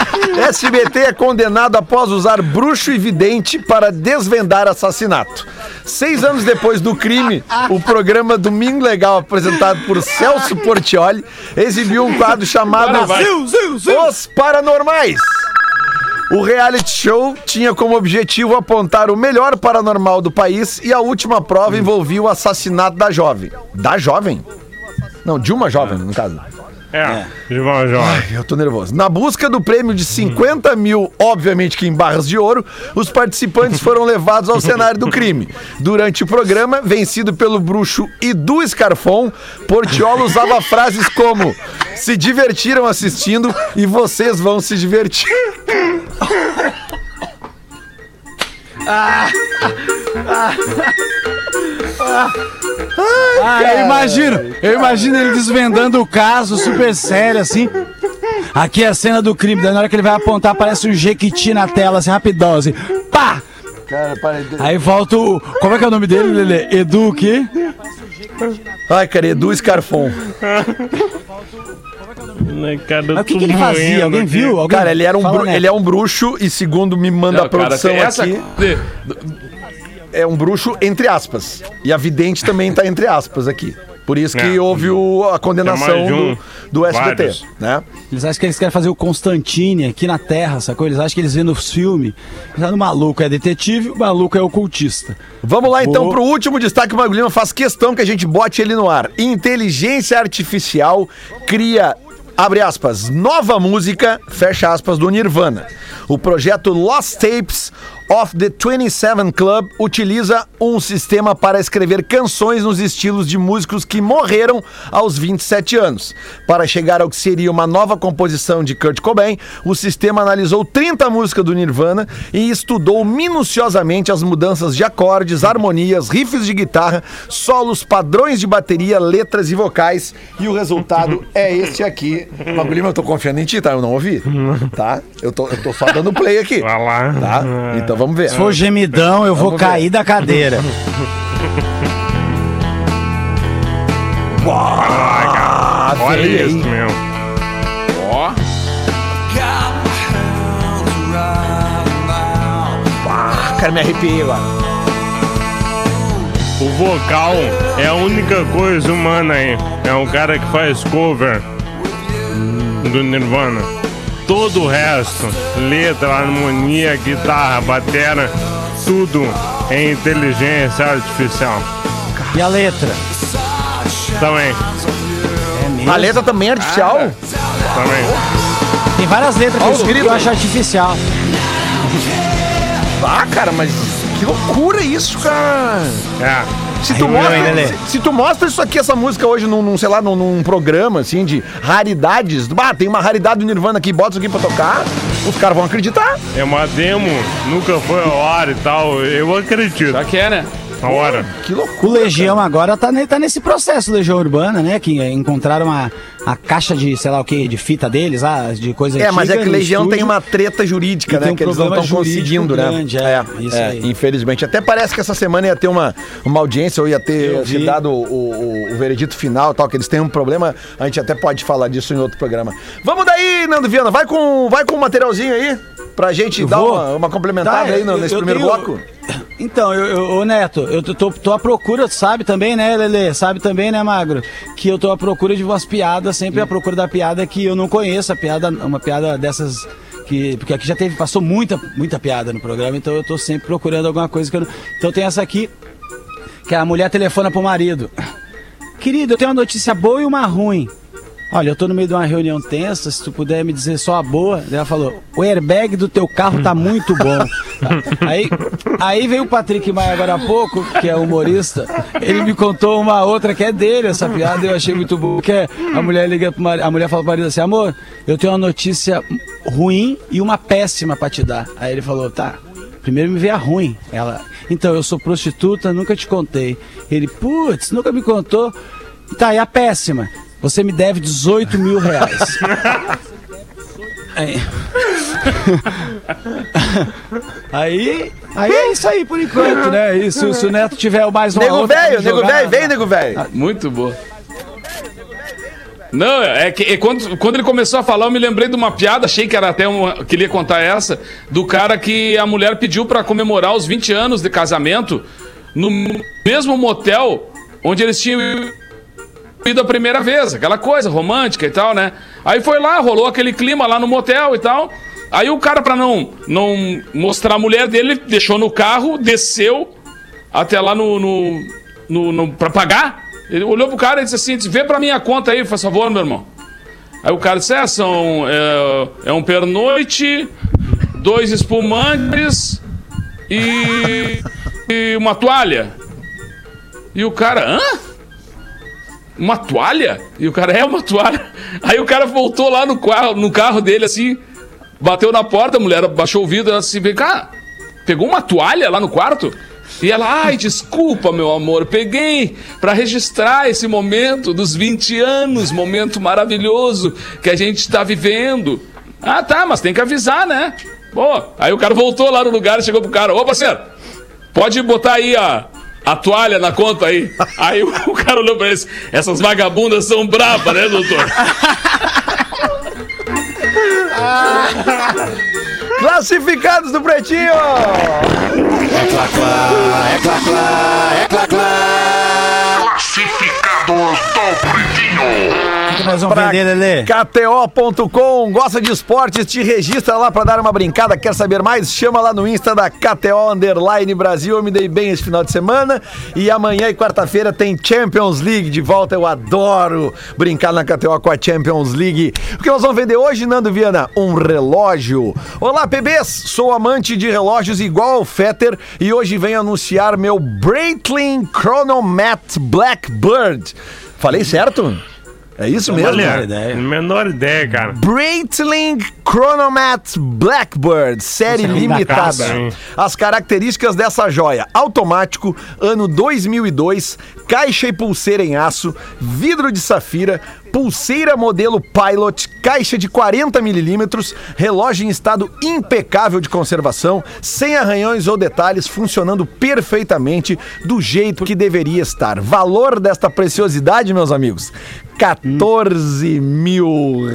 SBT é condenado após usar bruxo e vidente para desvendar assassinato. Seis anos depois do crime, o programa Domingo Legal, apresentado por Celso Portioli, exibiu um quadro chamado zil, zil. Os Paranormais. O reality show tinha como objetivo apontar o melhor paranormal do país e a última prova envolvia o assassinato da jovem. Da jovem? Não, de uma jovem, no caso. É, João Jorge. Eu tô nervoso. Na busca do prêmio de 50 mil, obviamente que em barras de ouro, os participantes foram levados ao cenário do crime. Durante o programa, vencido pelo bruxo Edu Scarfon, Portiola usava frases como: se divertiram assistindo e vocês vão se divertir. Ah, eu imagino, eu imagino ele desvendando o caso super sério, assim. Aqui é a cena do crime, daí na hora que ele vai apontar, aparece um jequiti na tela, assim, rapidão, assim. Pá! Cara, parei. Aí volta o. Como é que é o nome dele, Lele? Edu o quê? Ai, cara, Edu Scarfon. Né, cara, Mas o que, que ele fazia? Alguém aqui. viu? Alguém... Cara, ele, era um Fala, bru- ele é um bruxo e, segundo me manda Não, a produção cara, essa aqui, de- é um bruxo entre aspas. E a vidente também tá entre aspas aqui. Por isso que É. houve o- a condenação um. do, do SBT, Vários. né? Eles acham que eles querem fazer o Constantine aqui na Terra, sacou? Eles acham que eles vêem no filme. O maluco é detetive, o maluco é ocultista. Vamos lá então Boa. pro último destaque. O Magro Lima faz questão que a gente bote ele no ar. Inteligência artificial cria, abre aspas, nova música, fecha aspas, do Nirvana. O projeto Lost Tapes of the 27 Club utiliza um sistema para escrever canções nos estilos de músicos que morreram aos 27 anos. Para chegar ao que seria uma nova composição de Kurt Cobain, o sistema analisou 30 músicas do Nirvana e estudou minuciosamente as mudanças de acordes, harmonias, riffs de guitarra, solos, padrões de bateria, letras e vocais. E o resultado é este aqui. Lima, eu tô confiando em ti, tá? Eu não ouvi, tá? Eu tô, eu tô só dando play aqui. Tá? Então vamos ver. Se for gemidão, eu vou cair da cadeira. [laughs] Ah, Olha isso, aí. meu. Ó. Ah, cara, me arrepiei agora. O vocal é a única coisa humana aí. É um cara que faz cover do Nirvana. Todo o resto, letra, harmonia, guitarra, batera, tudo é inteligência artificial. E a letra? Também, É mesmo? A letra também é artificial? também. Tem várias letras Ó, que eu acho artificial. Ah, cara, mas que loucura isso, cara. É. Se tu, mostra, se, se tu mostra isso aqui, essa música hoje num, num, sei lá, num, num programa, assim, de raridades. Ah, tem uma raridade do Nirvana aqui, bota isso aqui pra tocar. Os caras vão acreditar. É uma demo, nunca foi ao ar e tal. Eu acredito. Já que é, né? A hora. Que loucura. O Legião agora tá, tá nesse processo, Legião Urbana, né? Que encontraram uma, a caixa de, sei lá o que, de fita deles, ah, de coisa É, mas é antiga que Legião tem estúdio. uma treta jurídica, né? tem um que eles não estão conseguindo, grande, né? é, isso aí. infelizmente. Até parece que essa semana ia ter uma, uma audiência, ou ia ter dado o, o, o veredito final e tal, que eles têm um problema. A gente até pode falar disso em outro programa. Vamos daí, Nando Viana, vai com, vai com um materialzinho aí, pra gente dar vou? uma, uma complementada Tá, aí no- eu- nesse eu primeiro tenho- bloco. Então, eu, eu, ô Neto, eu tô- tô, à procura, sabe também, né, Lele? Sabe também, né, Magro? Que eu tô à procura de umas piadas, sempre à procura da piada que eu não conheço, a piada, uma piada dessas que. Porque aqui já teve, passou muita, muita piada no programa, então eu tô sempre procurando alguma coisa que eu não. Então tem essa aqui, que a mulher telefona pro marido. Querido, eu tenho uma notícia boa e uma ruim. Olha, eu tô no meio de uma reunião tensa, se tu puder me dizer só a boa. Ela falou, o airbag do teu carro tá muito bom. [laughs] Aí, aí veio o Patrick Maia agora há pouco, que é humorista, ele me contou uma outra que é dele, essa piada, eu achei muito boa. Que é, a mulher liga pro marido, a mulher fala pro marido assim, amor, eu tenho uma notícia ruim e uma péssima pra te dar. Aí ele falou, tá, primeiro me vê a ruim. Ela, então, eu sou prostituta, nunca te contei. Ele, putz, nunca me contou. Tá, e a péssima? Você me deve 18 mil reais. Aí, aí, aí é isso aí por enquanto, né? E se, se o Neto tiver mais uma Nego velho, nego velho, na- vem, nego velho. Muito boa. Não, é que é quando, quando ele começou a falar, eu me lembrei de uma piada, achei que era até uma, que ele ia contar essa, do cara que a mulher pediu pra comemorar os 20 anos de casamento no mesmo motel onde eles tinham ido a primeira vez, aquela coisa romântica e tal, né? Aí foi lá, rolou aquele clima lá no motel e tal. Aí o cara, pra não, não mostrar a mulher dele, deixou no carro, desceu até lá no, no, no, no pra pagar. Ele olhou pro cara e disse assim: vê pra minha conta aí, faz favor, meu irmão. Aí o cara disse: é, são, é, é um pernoite, dois espumantes e, e uma toalha. E o cara, hã? Uma toalha? E o cara, é uma toalha. [laughs] Aí o cara voltou lá no carro, no carro dele, assim, bateu na porta, a mulher baixou o vidro, ela assim, cá, pegou uma toalha lá no quarto? E ela, ai, desculpa, meu amor, peguei pra registrar esse momento dos 20 anos, momento maravilhoso que a gente tá vivendo. Ah, tá, mas tem que avisar, né? Pô, aí o cara voltou lá no lugar chegou pro cara, ô parceiro, pode botar aí a, a toalha na conta aí. Aí o, o [laughs] cara olhou pra ele e disse, essas vagabundas são bravas, né, doutor? [laughs] Classificados do Pretinho! Classificados do Pretinho. O que nós vamos Pra vender, Lelê? KTO.com, gosta de esportes, te registra lá pra dar uma brincada, quer saber mais? Chama lá no Insta da KTO Underline Brasil, eu me dei bem esse final de semana e amanhã e quarta-feira tem Champions League de volta, eu adoro brincar na KTO com a Champions League. O que nós vamos vender hoje, Nando Viana? Um relógio. Olá, PBs, sou amante de relógios igual ao Fetter e hoje venho anunciar meu Breitling Chronomat Blackbird. Falei certo? É isso mesmo? Olha, ideia. menor ideia, cara. Breitling Chronomat Blackbird, série é um limitada. caça, hein? As características dessa joia: automático, ano 2002, caixa e pulseira em aço, vidro de safira, pulseira modelo Pilot, caixa de 40 milímetros, relógio em estado impecável de conservação, sem arranhões ou detalhes, funcionando perfeitamente do jeito que deveria estar. Valor desta preciosidade, meus amigos: 14 mil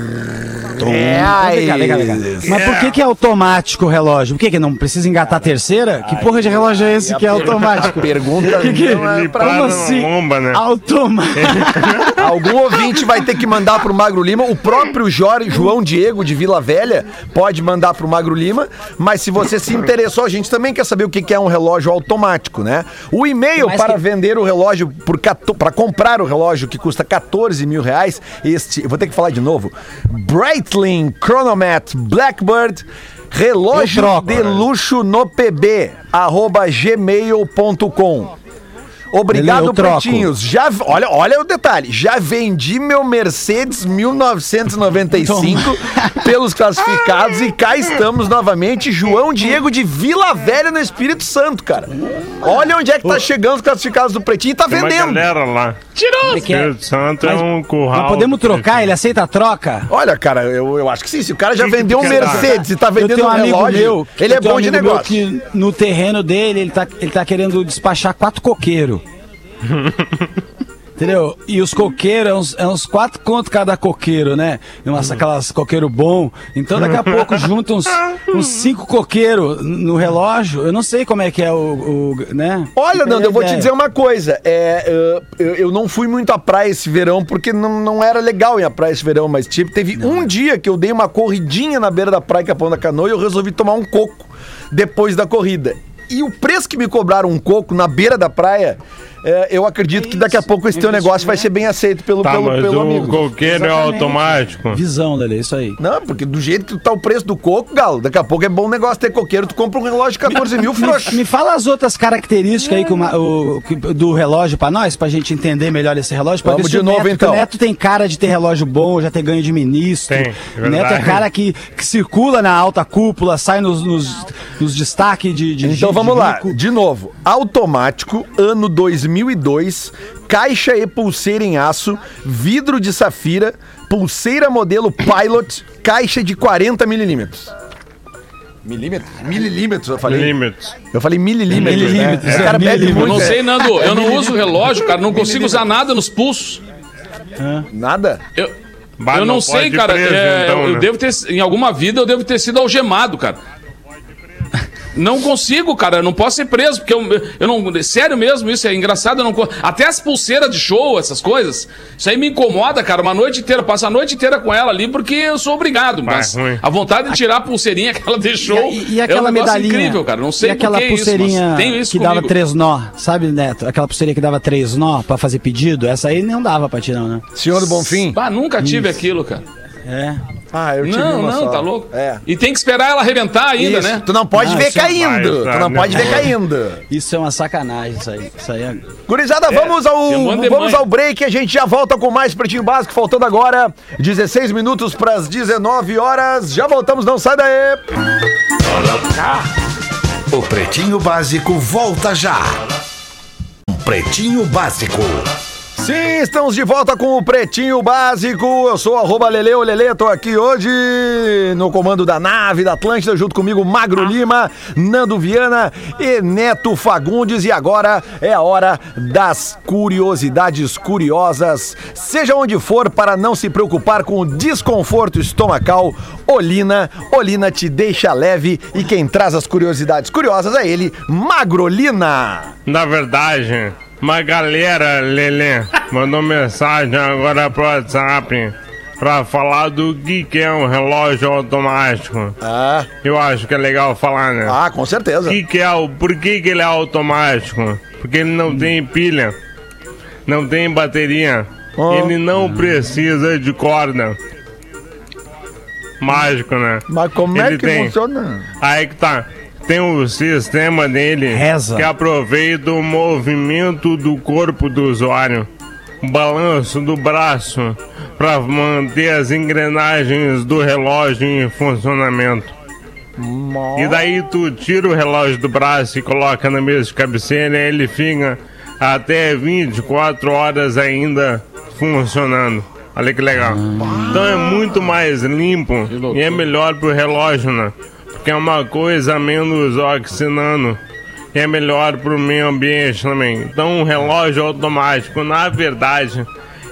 reais. Vem cá, vem cá, vem cá. Mas por que, que é automático o relógio? Por que, que não precisa engatar a terceira? Que porra de relógio é esse que é automático? [laughs] Pergunta Que que- não é pra- Como assim? lomba, né? Automático. [laughs] Algum ouvinte vai ter que mandar pro Magro Lima. O próprio Jorge, João Diego de Vila Velha pode mandar pro Magro Lima. Mas se você se interessou, a gente também quer saber o que que é um relógio automático, né? O e-mail para que- vender o relógio por para comprar o relógio que custa 14 mil reais. Este, vou ter que falar de novo. Breitling Chronomat Blackbird. Relógio troco, de né? luxo no pb arroba gmail.com Obrigado. Pretinhos. Já, olha, olha o detalhe. Já vendi meu Mercedes 1995 [laughs] pelos classificados e cá estamos novamente. João Diego de Vila Velha no Espírito Santo, cara. Olha onde é que tá chegando os classificados do Pretinho e tá Tem uma vendendo. galera lá. Tirou! Espírito Santo é Mas- um curral. Nós podemos trocar? Ele aceita a troca? Olha, cara, eu, eu acho que sim. Se o cara já Que que vendeu tu um quer dar? Mercedes e tá Eu vendendo tenho um um amigo relógio, meu. ele é eu tenho bom um de amigo meu negócio. que no terreno dele, ele tá, ele tá querendo despachar quatro coqueiros. [laughs] Entendeu? E os coqueiros, é uns, é uns quatro contos cada coqueiro, né? Umas, aquelas coqueiro bom. Então daqui a pouco [laughs] junta uns, uns cinco coqueiros no relógio. Eu não sei como é que é o. o né? Olha, Nando, eu vou te dizer uma coisa. É, eu, eu não fui muito à praia esse verão porque não, não era legal ir à praia esse verão, mas tipo, teve um dia que eu dei uma corridinha na beira da praia Capão da Canoa e eu resolvi tomar um coco depois da corrida. E o preço que me cobraram um coco na beira da praia, é, eu acredito que daqui a pouco esse teu negócio vai ser bem aceito pelo, Tá, pelo, mas pelo o amigo. coqueiro é automático. Visão, Lele, isso aí. Não, porque do jeito que tá o preço do coco, Galo, daqui a pouco é bom negócio ter coqueiro, tu compra um relógio de 14 mil frouxo. Me fala as outras características aí que o ma- o- que- do relógio pra nós, pra gente entender melhor esse relógio. Pra Vamos ver se de o novo, Neto, então. O Neto tem cara de ter relógio bom, já ter ganho de ministro. Tem, o Neto é cara que, que circula na alta cúpula, sai nos, nos, nos destaques de, de Então de vamos lá, rico. de novo. Automático, ano 2002, caixa e pulseira em aço, vidro de safira, pulseira modelo Pilot, caixa de 40 milímetros. Milímetros? Mililímetros, eu falei. Milímetros. Eu falei mililímetros. Mililímetros, né? é, O cara bebe mililímetros. Eu muito. não sei, é. Nando. Eu não uso relógio, cara. Não consigo usar nada nos pulsos. Nada? Eu, Bah, eu não, não sei, cara. preso, é, então, eu né? devo ter, em alguma vida, eu devo ter sido algemado, cara. Não consigo, cara. Eu não posso ser preso, porque eu, eu não. Sério mesmo, isso é engraçado. Eu não, até as pulseiras de show, essas coisas. Isso aí me incomoda, cara. Uma noite inteira. Eu passo a noite inteira com ela ali porque eu sou obrigado. Vai, Mas ruim. a vontade de tirar a pulseirinha que ela deixou. E, e é um aquela negócio medalhinha? incrível, cara. Não sei e aquela pulseirinha isso, mas tenho isso que comigo. dava três nó, sabe, Neto? Aquela pulseirinha que dava três nó pra fazer pedido, essa aí não dava pra tirar, né? Senhor do Bonfim? Ah, nunca tive aquilo, cara. É. Ah, eu tive Não, uma não, só. tá louco? É. E tem que esperar ela arrebentar ainda, Isso, né? Tu não pode Ah, ver é caindo. vai, Tu não né? pode ver caindo. Isso é uma sacanagem, isso aí. Isso aí é... Gurizada, vamos ao, de vamos ao break. A gente já volta com mais Pretinho Básico. Faltando agora 16 minutos para as 19 horas. Já voltamos, não sai daí. O Pretinho Básico volta já. Pretinho Básico. Sim, estamos de volta com o Pretinho Básico. Eu sou arroba Lele, o Lele, tô aqui hoje no comando da nave da Atlântida, junto comigo Magro Lima, Nando Viana e Neto Fagundes. E agora é a hora das curiosidades curiosas. Seja onde for, para não se preocupar com o desconforto estomacal, Olina, Olina te deixa leve e quem traz as curiosidades curiosas é ele, Magrolina. Na verdade, Uma galera, Lelê, mandou mensagem agora pro WhatsApp pra falar do que, que é um relógio automático. Ah, Eu acho que é legal falar, né? ah, com certeza. Que que é o, por que, que ele é automático? Porque ele não tem pilha, não tem bateria, Oh. ele não precisa de corda. Mágico, né? Mas como é Ele que tem. funciona? Aí que tá. Tem o sistema dele Reza. que aproveita o movimento do corpo do usuário, o balanço do braço, para manter as engrenagens do relógio em funcionamento. E daí tu tira o relógio do braço e coloca na mesa de cabeceira e ele fica até 24 horas ainda funcionando. Olha que legal. Então é muito mais limpo e é melhor pro relógio, né? Porque é uma coisa menos oxinando. E é melhor pro meio ambiente também. Então um relógio automático, na verdade,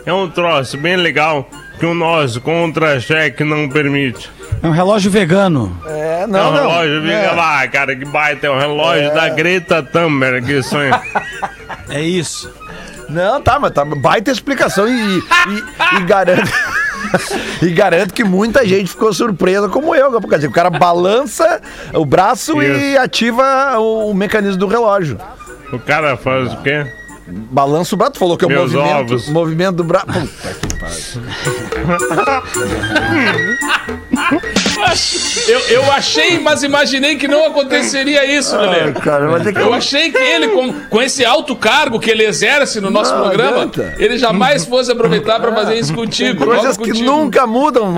é um troço bem legal que o nosso contra-cheque não permite. É um relógio vegano. É, É não, um não. relógio, fica É. lá, cara, que baita. É o relógio da Greta Thunberg, que sonho. [laughs] É isso. Não, tá, mas tá baita explicação e, e, e garanto. E garanto que muita gente ficou surpresa, como eu. Dizer, o cara balança o braço e Isso. ativa o, o mecanismo do relógio. O cara faz o quê? Balança o braço, tu falou que é o Meus movimento, ovos. movimento do braço. Puta que. Eu, eu achei, mas imaginei que não aconteceria isso. Cara, mas é que Eu achei que ele, com, com esse alto cargo que ele exerce no nosso Não programa, adianta. ele jamais fosse aproveitar pra fazer isso contigo. Coisas logo que contigo. nunca mudam,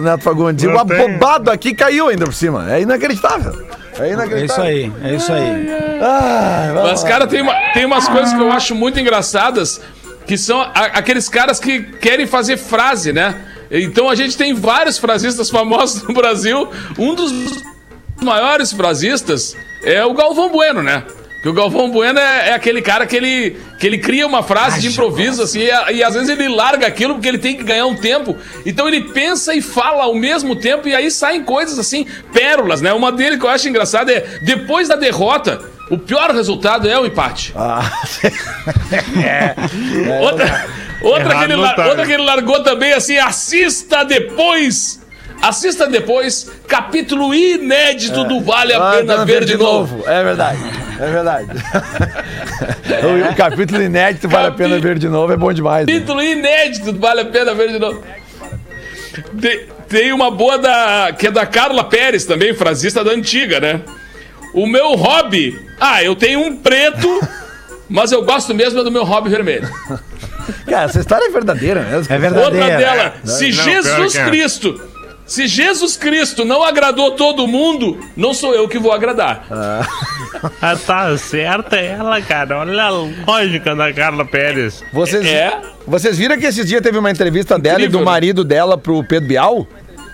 Neto Fagundes. E o Não tem. abobado aqui caiu ainda por cima. É inacreditável. É É isso inacreditável. aí, é isso aí. Vamos Mas, cara, tem, uma- tem umas coisas que eu acho muito engraçadas, que são a- aqueles caras que querem fazer frase, né? Então a gente tem vários frasistas famosos no Brasil. Um dos maiores frasistas é o Galvão Bueno, né? Que o Galvão Bueno é, é aquele cara que ele, que ele cria uma frase de improviso, assim, e, e às vezes ele larga aquilo porque ele tem que ganhar um tempo. Então ele pensa e fala ao mesmo tempo, e aí saem coisas assim, pérolas, né? Uma dele que eu acho engraçada é: depois da derrota, o pior resultado é o empate. Ah, [laughs] Outra, outra, Errado que ele, tá, outra que ele largou também assim, assista depois. Assista depois, capítulo inédito do Vale a ah, Pena tá Ver de novo. É verdade. É verdade. [laughs] o, o capítulo inédito vale a pena ver de novo, é bom demais. né? Capítulo inédito do Vale a Pena Ver de novo. Tem, tem uma boa da, que é da Carla Pérez também, frasista da antiga, né? O meu hobby. Ah, eu tenho um preto, [laughs] mas eu gosto mesmo é do meu hobby vermelho. Cara, essa história é verdadeira mesmo. É verdade. Outra Verdadeira. dela, se Não, Jesus é. Cristo, se Jesus Cristo não agradou todo mundo, não sou eu que vou agradar. Ah, [laughs] tá certa ela, cara. Olha a lógica da Carla Pérez. Vocês, É. vocês viram que esses dias teve uma entrevista dela e do Incrível. marido dela pro Pedro Bial?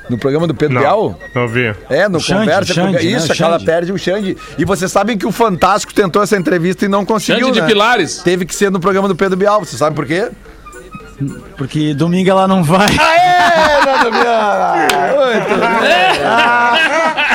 No programa do Pedro Bial? Não, não vi. É, no Xande, Conversa. com- Xande, né? Isso, aquela Xande. perde o Xande. E vocês sabem que o Fantástico tentou essa entrevista e não conseguiu, Xande de né? Pilares. Teve que ser no programa do Pedro Bial. Você sabe por quê? Porque domingo ela não vai. Aê, Nando Bial! Muito bem.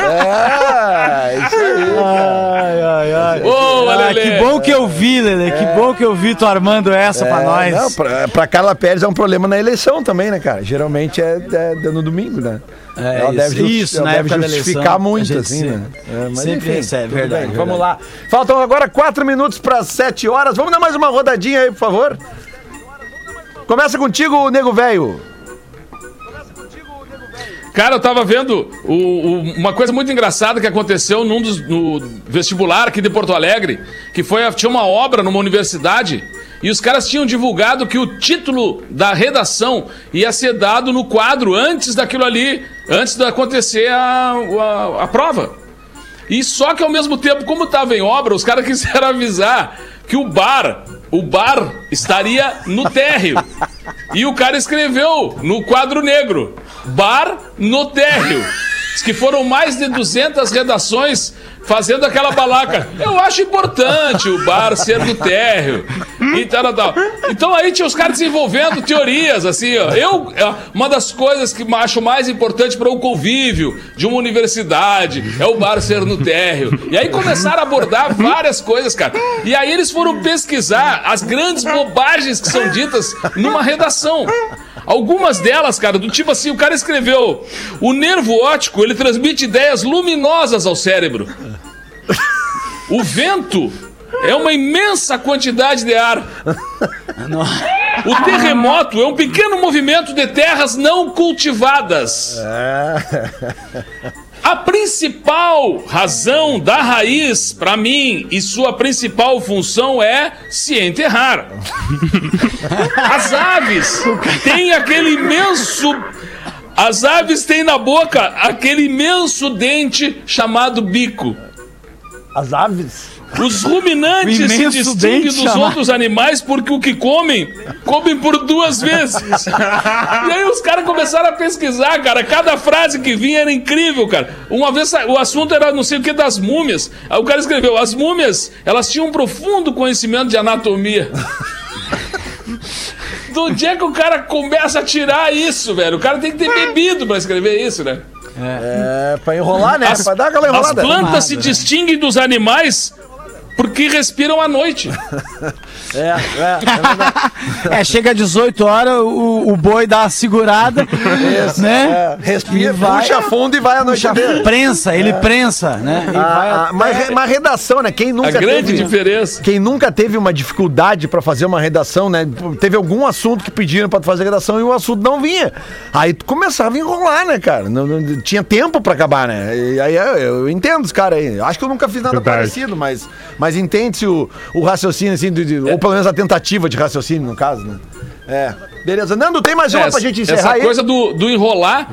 É, isso aí. Ai, ai, ai. Boa, Ah, que bom que eu vi, Lele. Que bom que eu vi tu armando essa pra É, nós. Não, pra, pra Carla Pérez é um problema na eleição também, né, cara? Geralmente é, é no domingo, né? É, ela isso, deve, isso, ela na deve época da justificar eleição, muito, assim, se- né? É, mas sempre enfim, recebe, verdade, bem, Vamos verdade. lá. Faltam agora quatro minutos para sete horas. Vamos dar mais uma rodadinha aí, por favor. Começa contigo, nego velho. Cara, eu tava vendo o- o- uma coisa muito engraçada que aconteceu num dos no vestibular aqui de Porto Alegre, que foi tinha uma obra numa universidade e os caras tinham divulgado que o título da redação ia ser dado no quadro antes daquilo ali, antes de acontecer a, a, a prova. E só que ao mesmo tempo, como estava em obra, os caras [laughs] quiseram avisar que o bar, o bar estaria no térreo. E o cara escreveu no quadro negro: Bar no térreo. Diz que foram mais de 200 redações fazendo aquela balaca. Eu acho importante o bar ser do térreo. E tal, tal. Então aí tinha os caras desenvolvendo teorias, assim, ó. Eu, uma das coisas que acho mais importante para o convívio de uma universidade é o bar ser no térreo. E aí começaram a abordar várias coisas, cara. E aí eles foram pesquisar as grandes bobagens que são ditas numa redação. Algumas delas, cara, do tipo assim, o cara escreveu: o nervo óptico ele transmite ideias luminosas ao cérebro. O vento é uma imensa quantidade de ar. O terremoto é um pequeno movimento de terras não cultivadas. A principal razão da raiz, para mim, e sua principal função é se enterrar. [laughs] As aves têm aquele imenso. As aves têm na boca aquele imenso dente chamado bico. As aves? Os ruminantes se distinguem dos chamar. outros animais porque o que comem, comem por duas vezes. e aí os caras começaram a pesquisar, cara. Cada frase que vinha era incrível, cara. Uma vez o assunto era não sei o que das múmias. Aí o cara escreveu: as múmias, elas tinham um profundo conhecimento de anatomia. Do dia que o cara começa a tirar isso, velho? O cara tem que ter bebido pra escrever isso, né? É, é pra enrolar, né? As, pra dar aquela enrolada. As plantas se distinguem dos animais porque respiram à noite. [laughs] É, é, é, [laughs] é chega às 18 horas, o, o boi dá a segurada, Isso, né? É, respira, vai, puxa fundo e vai à noite Prensa, ele é. prensa, né? A, a, mas uma redação, né? Quem nunca a grande teve, diferença. Quem nunca teve uma dificuldade para fazer uma redação, né? Teve algum assunto que pediram para fazer redação e o assunto não vinha. Aí tu começava a enrolar, né, cara? Não, não tinha tempo para acabar, né? E aí eu, eu, entendo os caras aí. Acho que eu nunca fiz nada Verdade. parecido, mas mas entende-se o, o raciocínio, assim, de, de, ou pelo menos a tentativa de raciocínio, no caso, né? É. Beleza. Nando, tem mais uma é, pra gente encerrar essa aí? coisa do, do enrolar...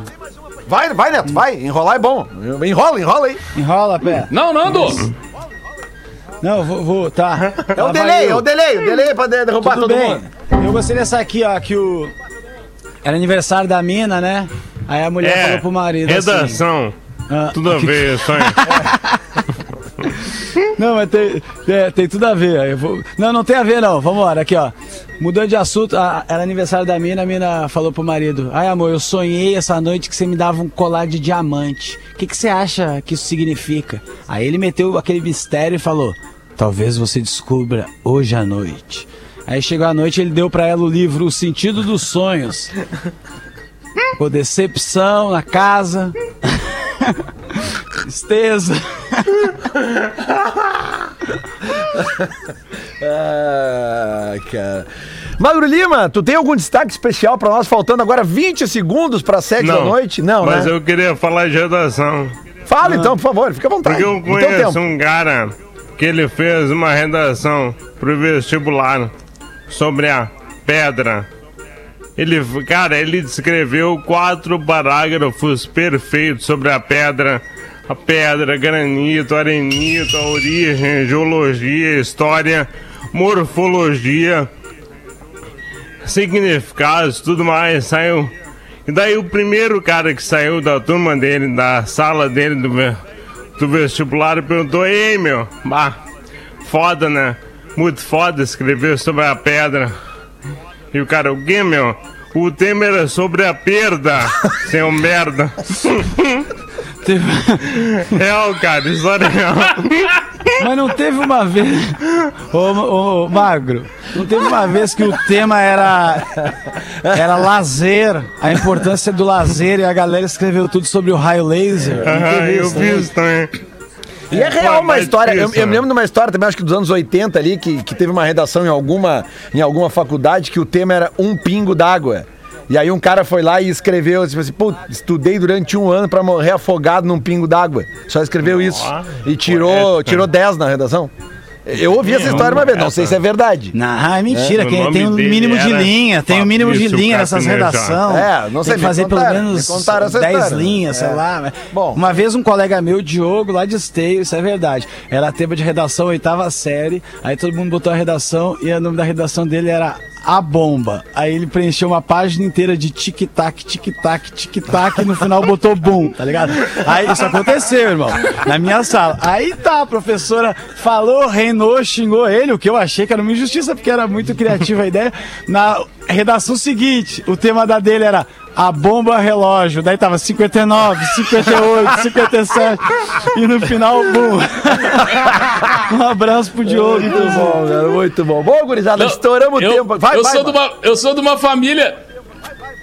Vai, vai, Neto, vai. Enrolar é bom. Enrola, enrola aí. Enrola, pé. Não, Nando! Não, vou, vou tá. É o delay, é o delay, o delay pra derrubar Tudo todo bem. mundo. Eu gostei dessa aqui, ó, que o... Era aniversário da mina, né? Aí a mulher é, falou pro marido redação. Assim, ah, tudo a ver, sonho. [laughs] Não, mas tem, é, tem tudo a ver. Vou... Não, não tem a ver, não. Vamos embora. Aqui, ó. Mudando de assunto, a, era aniversário da mina, a mina falou pro marido: Ai, amor, eu sonhei essa noite que você me dava um colar de diamante. O que, que você acha que isso significa? Aí ele meteu aquele mistério e falou: Talvez você descubra hoje à noite. Aí chegou a noite ele deu para ela o livro O Sentido dos Sonhos. Com decepção na casa. [laughs] Tristeza. ah, cara. Magro Lima, tu tem algum destaque especial para nós? Faltando agora 20 segundos para 7 da noite? Não, mas né? eu queria falar de redação. Fala então, por favor, fica à vontade. Porque eu conheço um cara que ele fez uma redação pro vestibular sobre a pedra. Ele, cara, ele descreveu quatro parágrafos perfeitos sobre a pedra a pedra, granito, arenito, a origem, geologia, história, morfologia, significados, tudo mais, saiu. E daí o primeiro cara que saiu da turma dele, da sala dele do, do vestibular, perguntou, ei meu, bah, foda né? Muito foda escrever sobre a pedra. E o cara, o tema era sobre a perda, [laughs] seu merda. Teve... Real, cara, história real. Mas não teve uma vez. Ô, ô, Magro, não teve uma vez que o tema era. Era lazer, a importância do lazer, e a galera escreveu tudo sobre o raio laser. Ah, eu vi isso também. E é real uma história. Eu, eu, me lembro de uma história também, acho que dos anos 80 ali, que, que teve uma redação em alguma, em alguma faculdade que o tema era um pingo d'água. E aí um cara foi lá e escreveu, tipo assim, pô, estudei durante um ano pra morrer afogado num pingo d'água. Só escreveu isso. E tirou, tirou 10 na redação. Eu ouvi essa história uma vez, não sei se é verdade. Não, é mentira. É. Quem, tem um mínimo de linha, tem um mínimo de linha nessas redações. É, não sei. Tem que fazer contaram, pelo menos 10 linhas, é. sei lá. Bom. Uma vez um colega meu, Diogo, lá de Esteio, isso é verdade. Era tema de redação, oitava série. Aí todo mundo botou a redação e o nome da redação dele era a bomba. Aí ele preencheu uma página inteira de tic-tac, tic-tac, tic-tac e no final botou bum, tá ligado? Aí isso aconteceu, irmão, na minha sala. Aí tá, a professora falou, reinou, xingou ele, o que eu achei que era uma injustiça, porque era muito criativa a ideia. Na redação seguinte, o tema da dele era a bomba relógio. Daí tava 59, 58, 57. E no final, bum. [laughs] um abraço pro Diogo. Muito bom, cara, muito bom. Bom, gurizada, estouramos o eu, tempo. Vai, eu, vai, sou de uma, eu sou de uma família.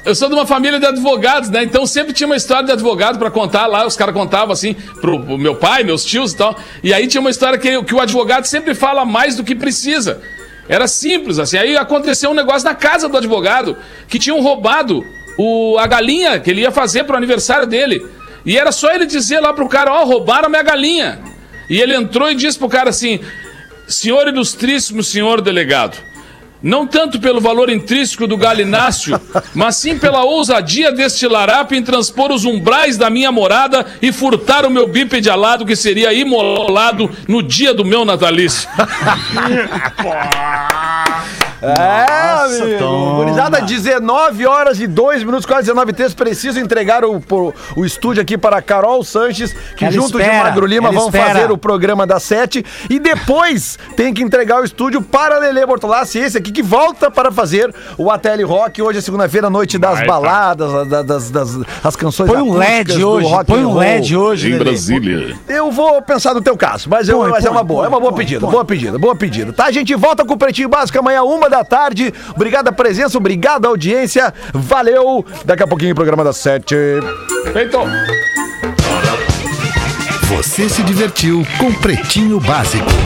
Eu sou de uma família de advogados, né? Então sempre tinha uma história de advogado pra contar lá. Os caras contavam assim pro, pro meu pai, meus tios e tal. E aí tinha uma história que, que o advogado sempre fala mais do que precisa. Era simples, assim. Aí aconteceu um negócio na casa do advogado que tinham roubado o, a galinha que ele ia fazer pro aniversário dele. E era só ele dizer lá pro cara: Ó, oh, roubaram minha galinha. E ele entrou e disse pro cara assim: Senhor ilustríssimo senhor delegado, não tanto pelo valor intrínseco do galináceo, mas sim pela ousadia deste larápio em transpor os umbrais da minha morada e furtar o meu bípede alado que seria imolado no dia do meu natalício. [laughs] [laughs] É, amigo. Gurizada, 19 horas e 2 minutos, quase 19 textos. Preciso entregar o, o, o estúdio aqui para Carol Sanches, que Ela junto espera, de Magro Lima vão espera. fazer o programa das 7. E depois tem que entregar o estúdio para Lele Bortolassi, esse aqui que volta para fazer o ATL Rock. Hoje é segunda-feira, noite das Vai, tá. baladas, das, das, das- as canções Põe um LED hoje, rock põe um. LED hoje, Lelê. Brasília. Eu vou pensar no teu caso, mas, eu, Põe, mas é põe, uma boa, põe, é uma boa põe, pedida, põe. boa pedida, boa pedida. Tá, a gente volta com o Pretinho Básico amanhã, uma da tarde. Obrigado a presença, obrigado a audiência, valeu. Daqui a pouquinho, programa das sete. Feito. Você se divertiu com Pretinho Básico.